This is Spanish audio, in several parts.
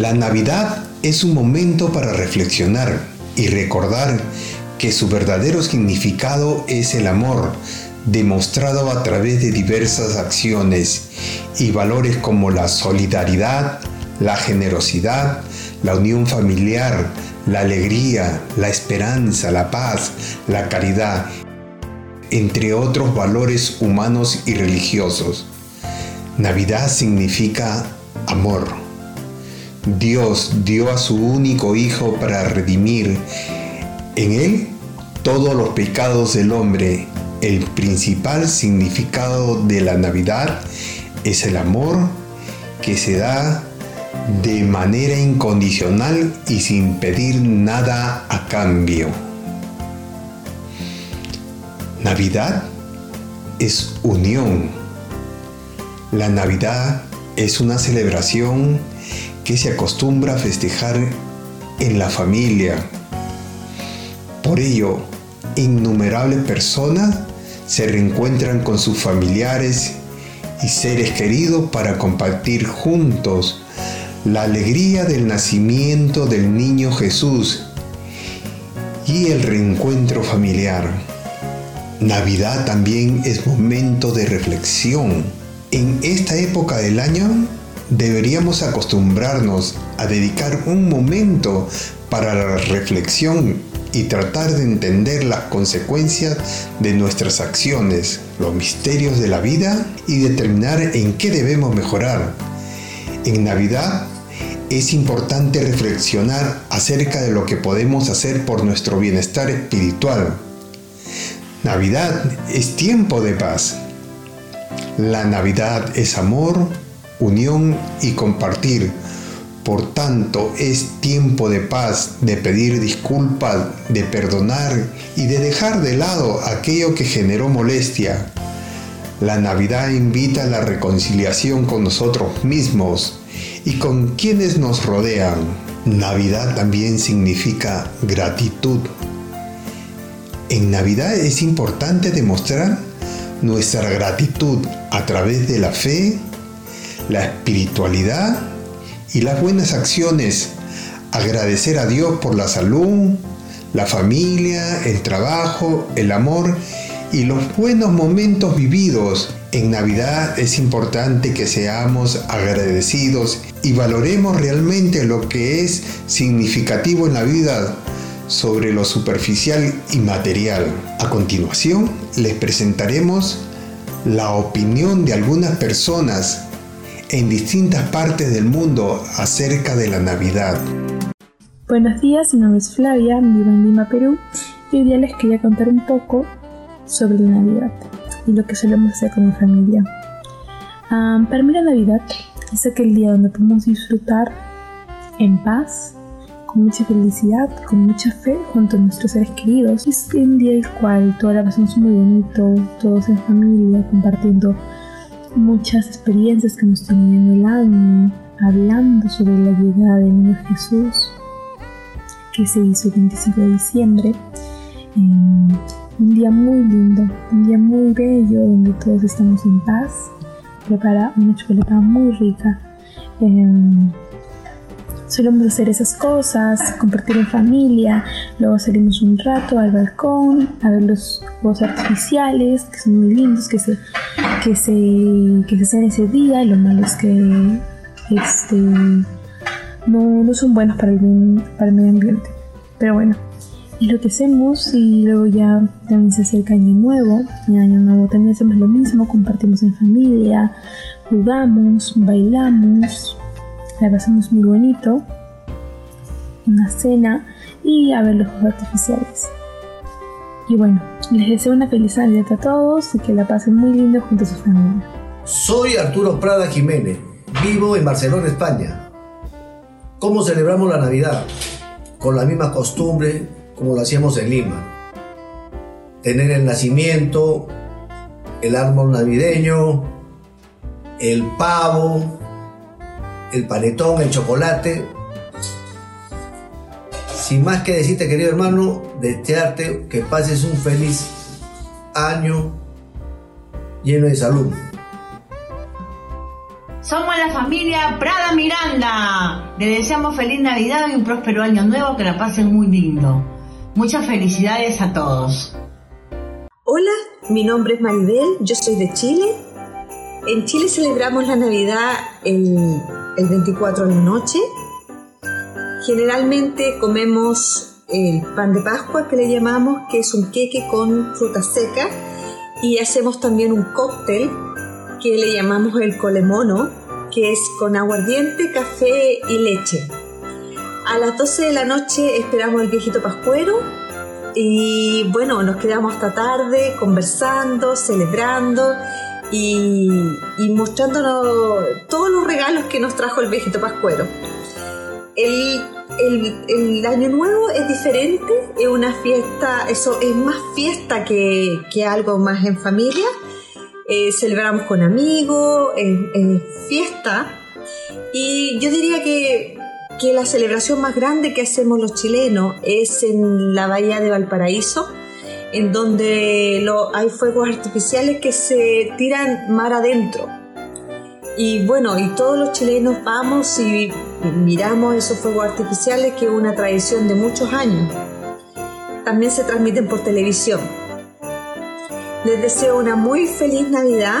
La Navidad es un momento para reflexionar y recordar que su verdadero significado es el amor, demostrado a través de diversas acciones y valores como la solidaridad, la generosidad, la unión familiar, la alegría, la esperanza, la paz, la caridad, entre otros valores humanos y religiosos. Navidad significa amor. Dios dio a su único Hijo para redimir en Él todos los pecados del hombre. El principal significado de la Navidad es el amor que se da de manera incondicional y sin pedir nada a cambio. Navidad es unión. La Navidad es una celebración que se acostumbra a festejar en la familia. Por ello, innumerables personas se reencuentran con sus familiares y seres queridos para compartir juntos la alegría del nacimiento del niño Jesús y el reencuentro familiar. Navidad también es momento de reflexión. En esta época del año deberíamos acostumbrarnos a dedicar un momento para la reflexión y tratar de entender las consecuencias de nuestras acciones, los misterios de la vida y determinar en qué debemos mejorar. En Navidad es importante reflexionar acerca de lo que podemos hacer por nuestro bienestar espiritual. Navidad es tiempo de paz. La Navidad es amor, unión y compartir. Por tanto, es tiempo de paz, de pedir disculpas, de perdonar y de dejar de lado aquello que generó molestia. La Navidad invita a la reconciliación con nosotros mismos y con quienes nos rodean. Navidad también significa gratitud. En Navidad es importante demostrar nuestra gratitud a través de la fe, la espiritualidad y las buenas acciones. Agradecer a Dios por la salud, la familia, el trabajo, el amor y los buenos momentos vividos. En Navidad es importante que seamos agradecidos y valoremos realmente lo que es significativo en la vida sobre lo superficial y material. A continuación les presentaremos la opinión de algunas personas en distintas partes del mundo acerca de la Navidad. Buenos días, mi nombre es Flavia, vivo en Lima, Perú, y hoy día les quería contar un poco sobre la Navidad y lo que solemos hacer con mi familia. para mí la Navidad es aquel día donde podemos disfrutar en paz, con mucha felicidad, con mucha fe junto a nuestros seres queridos. Es un día el cual toda la pasamos muy bonito, todos en familia, compartiendo muchas experiencias que tenido en el año, hablando sobre la llegada del niño Jesús, que se hizo el 25 de diciembre. Un día muy lindo, un día muy bello donde todos estamos en paz. Prepara una chocolate muy rica. Eh, solemos hacer esas cosas, compartir en familia, luego salimos un rato al balcón a ver los juegos artificiales, que son muy lindos, que se, que se, que se hacen ese día, y lo malo es que este, no, no son buenos para el, para el medio ambiente. Pero bueno, es lo que hacemos y luego ya también se acerca Año Nuevo. Año Nuevo también hacemos lo mismo, compartimos en familia, jugamos, bailamos, la pasamos muy bonito, una cena y a ver los juegos artificiales. Y bueno, les deseo una feliz Navidad a todos y que la pasen muy lindo junto a su familia. Soy Arturo Prada Jiménez, vivo en Barcelona, España. ¿Cómo celebramos la Navidad? Con la misma costumbre como lo hacíamos en Lima. Tener el nacimiento, el árbol navideño, el pavo, el panetón, el chocolate. Sin más que decirte, querido hermano, desearte que pases un feliz año lleno de salud. Somos la familia Prada Miranda. Le deseamos feliz Navidad y un próspero año nuevo, que la pasen muy lindo. Muchas felicidades a todos. Hola, mi nombre es Maribel, yo soy de Chile. En Chile celebramos la Navidad el, el 24 de la noche. Generalmente comemos el pan de Pascua que le llamamos, que es un queque con fruta seca, y hacemos también un cóctel que le llamamos el colemono, que es con aguardiente, café y leche. A las 12 de la noche esperamos el viejito pascuero y bueno, nos quedamos hasta tarde conversando, celebrando y, mostrándonos todos los regalos que nos trajo el viejito pascuero. El, el, año nuevo es diferente, es una fiesta, eso es más fiesta que, que algo más en familia eh, celebramos con amigos, en, fiesta. Y yo diría que, que, la celebración más grande que hacemos los chilenos es en la bahía de Valparaíso, en donde lo, hay fuegos artificiales que se tiran mar adentro. Y bueno, y todos los chilenos vamos y miramos esos fuegos artificiales, que es una tradición de muchos años. También se transmiten por televisión. Les deseo una muy feliz Navidad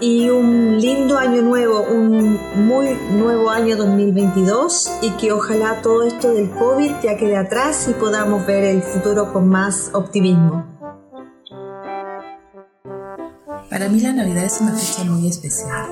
y un lindo año nuevo, un muy nuevo año 2022 y que ojalá todo esto del COVID ya quede atrás y podamos ver el futuro con más optimismo. Para mí la Navidad es una fecha muy especial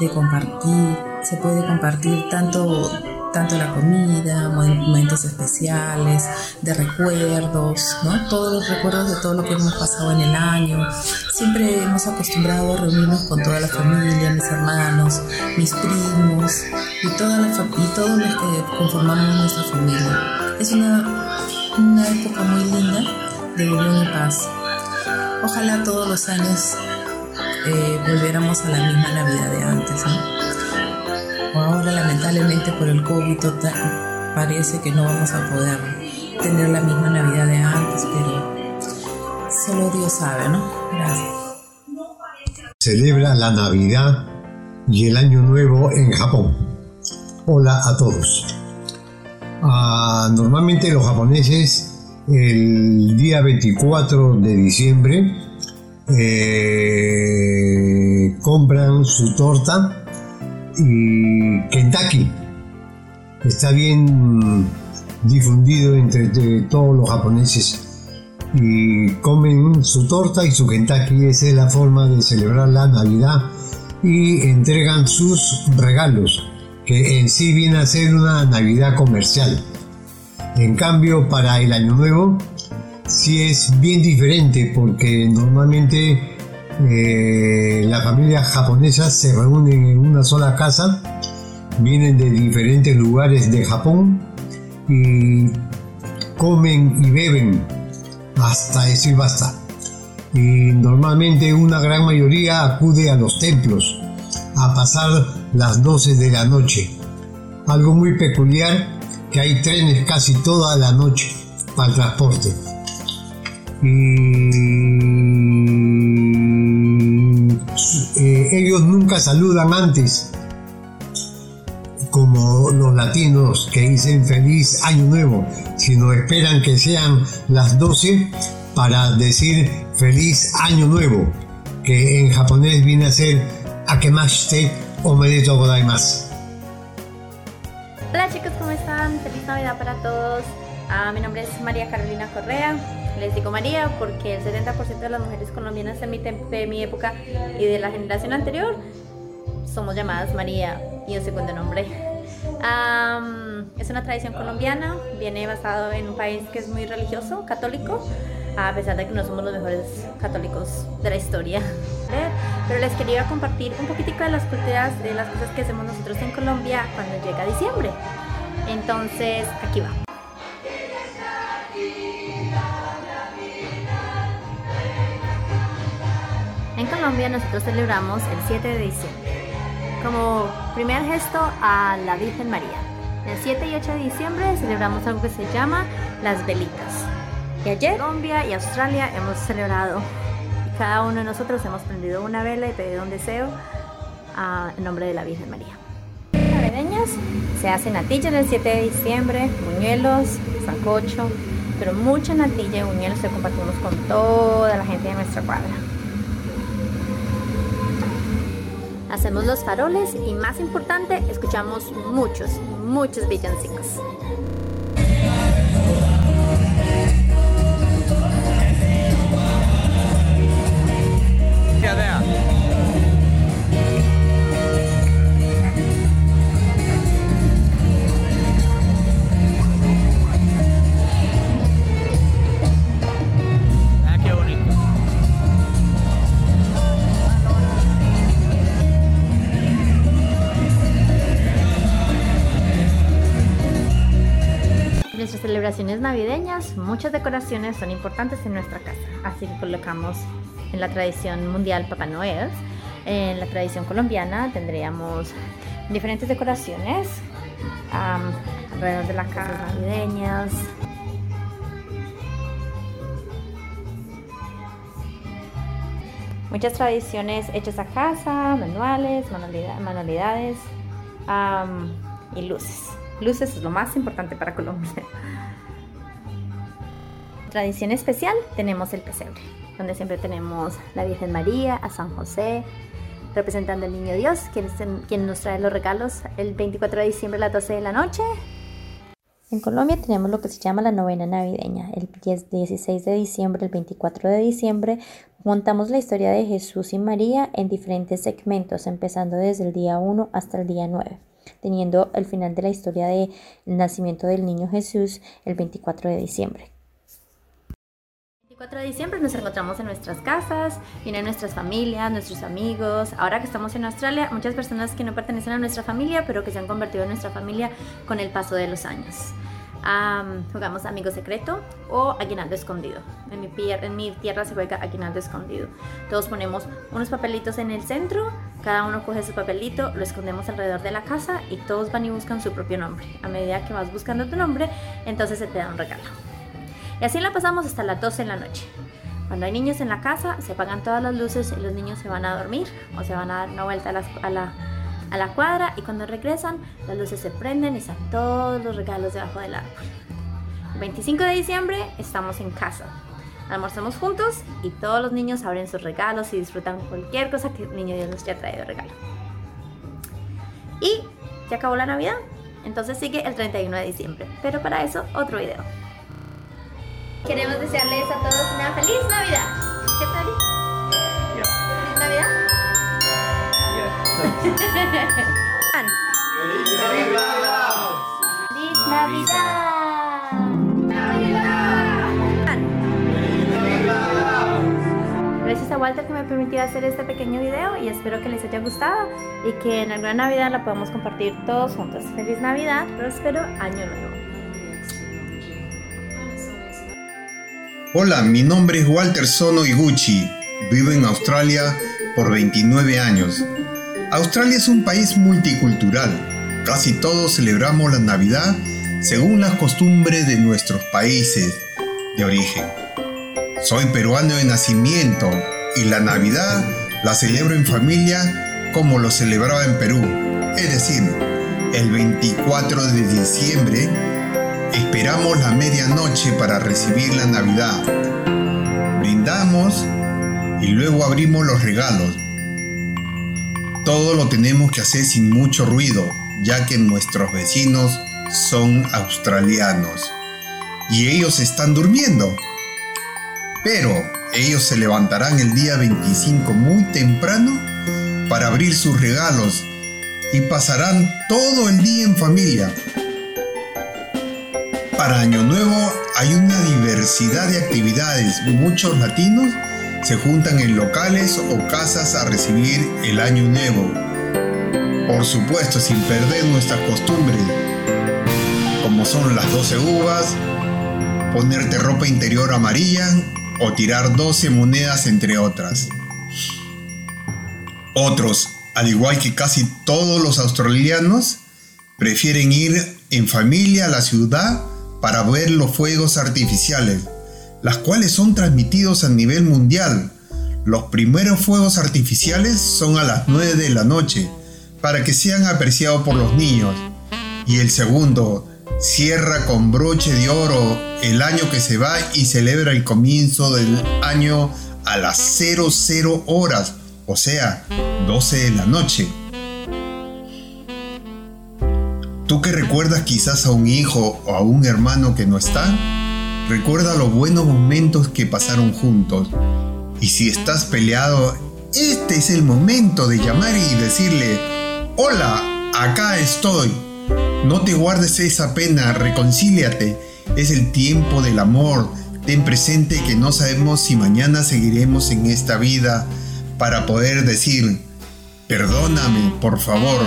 de compartir, se puede compartir tanto tanto la comida, momentos especiales, de recuerdos, ¿no? Todos los recuerdos de todo lo que hemos pasado en el año. Siempre hemos acostumbrado a reunirnos con toda la familia, mis hermanos, mis primos y, toda la y todos los que conformamos nuestra familia. Es una, una época muy linda de unión y paz. Ojalá todos los años eh, volviéramos a la misma Navidad de antes. Ahora lamentablemente por el COVID parece que no vamos a poder tener la misma Navidad de antes, pero solo Dios sabe, ¿no? Gracias. Celebra la Navidad y el Año Nuevo en Japón. Hola a todos. Ah, normalmente los japoneses el día 24 de diciembre eh, compran su torta y Kentucky. Está bien difundido entre, todos los japoneses y comen su torta y su Kentucky. Esa es la forma de celebrar la Navidad y entregan sus regalos, que en sí viene a ser una Navidad comercial. En cambio, para el Año Nuevo, sí es bien diferente porque normalmente eh, las familias japonesas se reúnen en una sola casa, vienen de diferentes lugares de Japón y comen y beben hasta decir basta. Y normalmente una gran mayoría acude a los templos a pasar las 12 de la noche. Algo muy peculiar que hay trenes casi toda la noche para el transporte. Y eh, ellos nunca saludan antes, como los latinos que dicen feliz año nuevo, sino esperan que sean las 12 para decir feliz año nuevo, que en japonés viene a ser akemashite omedetou godaimasu. Hola chicos, ¿cómo están? Feliz Navidad para todos. Ah, mi nombre es María Carolina Correa. Les digo María porque el 70% de las mujeres colombianas de mi, época y de la generación anterior somos llamadas María y un segundo nombre. es una tradición colombiana, viene basado en un país que es muy religioso, católico. a pesar de que no somos los mejores católicos de la historia. Pero les quería compartir un poquitico de las culturas, de las cosas que hacemos nosotros en Colombia cuando llega diciembre. Entonces, aquí va. Colombia nosotros celebramos el 7 de diciembre como primer gesto a la Virgen María. El 7 y 8 de diciembre celebramos algo que se llama las velitas. Y ayer Colombia y Australia hemos celebrado y cada uno de nosotros hemos prendido una vela y pedido un deseo en nombre de la Virgen María. Navideñas se hacen natilla el 7 de diciembre, buñuelos, sancocho, pero mucha natilla y buñuelos que compartimos con toda la gente de nuestra cuadra. Hacemos los faroles y más importante, escuchamos muchos, muchos villancicos. Celebraciones navideñas, muchas decoraciones son importantes en nuestra casa, así que colocamos en la tradición mundial Papá Noel. En la tradición colombiana tendríamos diferentes decoraciones alrededor de las casas navideñas. Muchas tradiciones hechas a casa, manuales, manualidades y luces. Luces es lo más importante para Colombia tradición especial tenemos el pesebre, donde siempre tenemos la Virgen María, a San José, representando al Niño Dios, quien, nos trae los regalos el 24 de diciembre a las 12 de la noche. En Colombia tenemos lo que se llama la novena navideña. El 16 de diciembre, el 24 de diciembre, montamos la historia de Jesús y María en diferentes segmentos, empezando desde el día 1 hasta el día 9, teniendo el final de la historia del nacimiento del niño Jesús el 24 de diciembre. 4 de diciembre nos encontramos en nuestras casas, vienen nuestras familias, nuestros amigos. Ahora que estamos en Australia, muchas personas que no pertenecen a nuestra familia, pero que se han convertido en nuestra familia con el paso de los años. Jugamos amigo secreto o aguinaldo escondido. En mi, en mi tierra se juega aguinaldo escondido. Todos ponemos unos papelitos en el centro, cada uno coge su papelito, lo escondemos alrededor de la casa y todos van y buscan su propio nombre. A medida que vas buscando tu nombre, entonces se te da un regalo. Y así la pasamos hasta las 12 de la noche. Cuando hay niños en la casa, se apagan todas las luces y los niños se van a dormir o se van a dar una vuelta a, la, cuadra y cuando regresan, las luces se prenden y están todos los regalos debajo del árbol. El 25 de diciembre estamos en casa. Almorzamos juntos y todos los niños abren sus regalos y disfrutan cualquier cosa que el niño Dios nos haya traído regalo. Y ya acabó la Navidad, entonces sigue el 31 de diciembre. Pero para eso, otro video. Queremos desearles a todos una feliz Navidad. ¿Cierto, Ari? ¿Feliz Navidad? ¡Feliz Navidad! Gracias a Walter que me permitió hacer este pequeño video y espero que les haya gustado y que en alguna Navidad la podamos compartir todos juntos. Feliz Navidad, próspero año nuevo. Hola, mi nombre es Walter Sono Iguchi. Vivo en Australia por 29 años. Australia es un país multicultural. Casi todos celebramos la Navidad según las costumbres de nuestros países de origen. Soy peruano de nacimiento y la Navidad la celebro en familia como lo celebraba en Perú. Es decir, el 24 de diciembre Esperamos la medianoche para recibir la Navidad. Brindamos y luego abrimos los regalos. Todo lo tenemos que hacer sin mucho ruido, ya que nuestros vecinos son australianos y ellos están durmiendo. Pero ellos se levantarán el día 25 muy temprano para abrir sus regalos y pasarán todo el día en familia Para Año Nuevo hay una diversidad de actividades. Muchos latinos se juntan en locales o casas a recibir el Año Nuevo. Por supuesto, sin perder nuestras costumbres, como son las 12 uvas, ponerte ropa interior amarilla o tirar 12 monedas entre otras. Otros, al igual que casi todos los australianos, prefieren ir en familia a la ciudad para ver los fuegos artificiales, las cuales son transmitidos a nivel mundial. Los primeros fuegos artificiales son a las 9 de la noche, para que sean apreciados por los niños. Y el segundo cierra con broche de oro el año que se va y celebra el comienzo del año a las 00 horas, o sea, 12 de la noche. Tú que recuerdas quizás a un hijo o a un hermano que no está, recuerda los buenos momentos que pasaron juntos. Y si estás peleado, este es el momento de llamar y decirle, hola, acá estoy. No te guardes esa pena, reconcíliate. Es el tiempo del amor. Ten presente que no sabemos si mañana seguiremos en esta vida para poder decir, perdóname, por favor.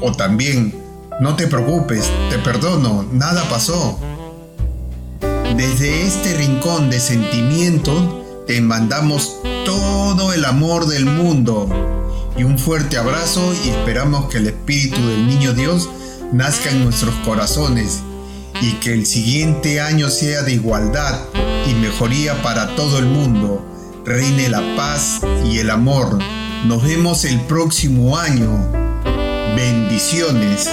O también, no te preocupes, te perdono, nada pasó. Desde este rincón de sentimiento te mandamos todo el amor del mundo y un fuerte abrazo y esperamos que el Espíritu del Niño Dios nazca en nuestros corazones y que el siguiente año sea de igualdad y mejoría para todo el mundo reine la paz y el amor. Nos vemos el próximo año. Bendiciones.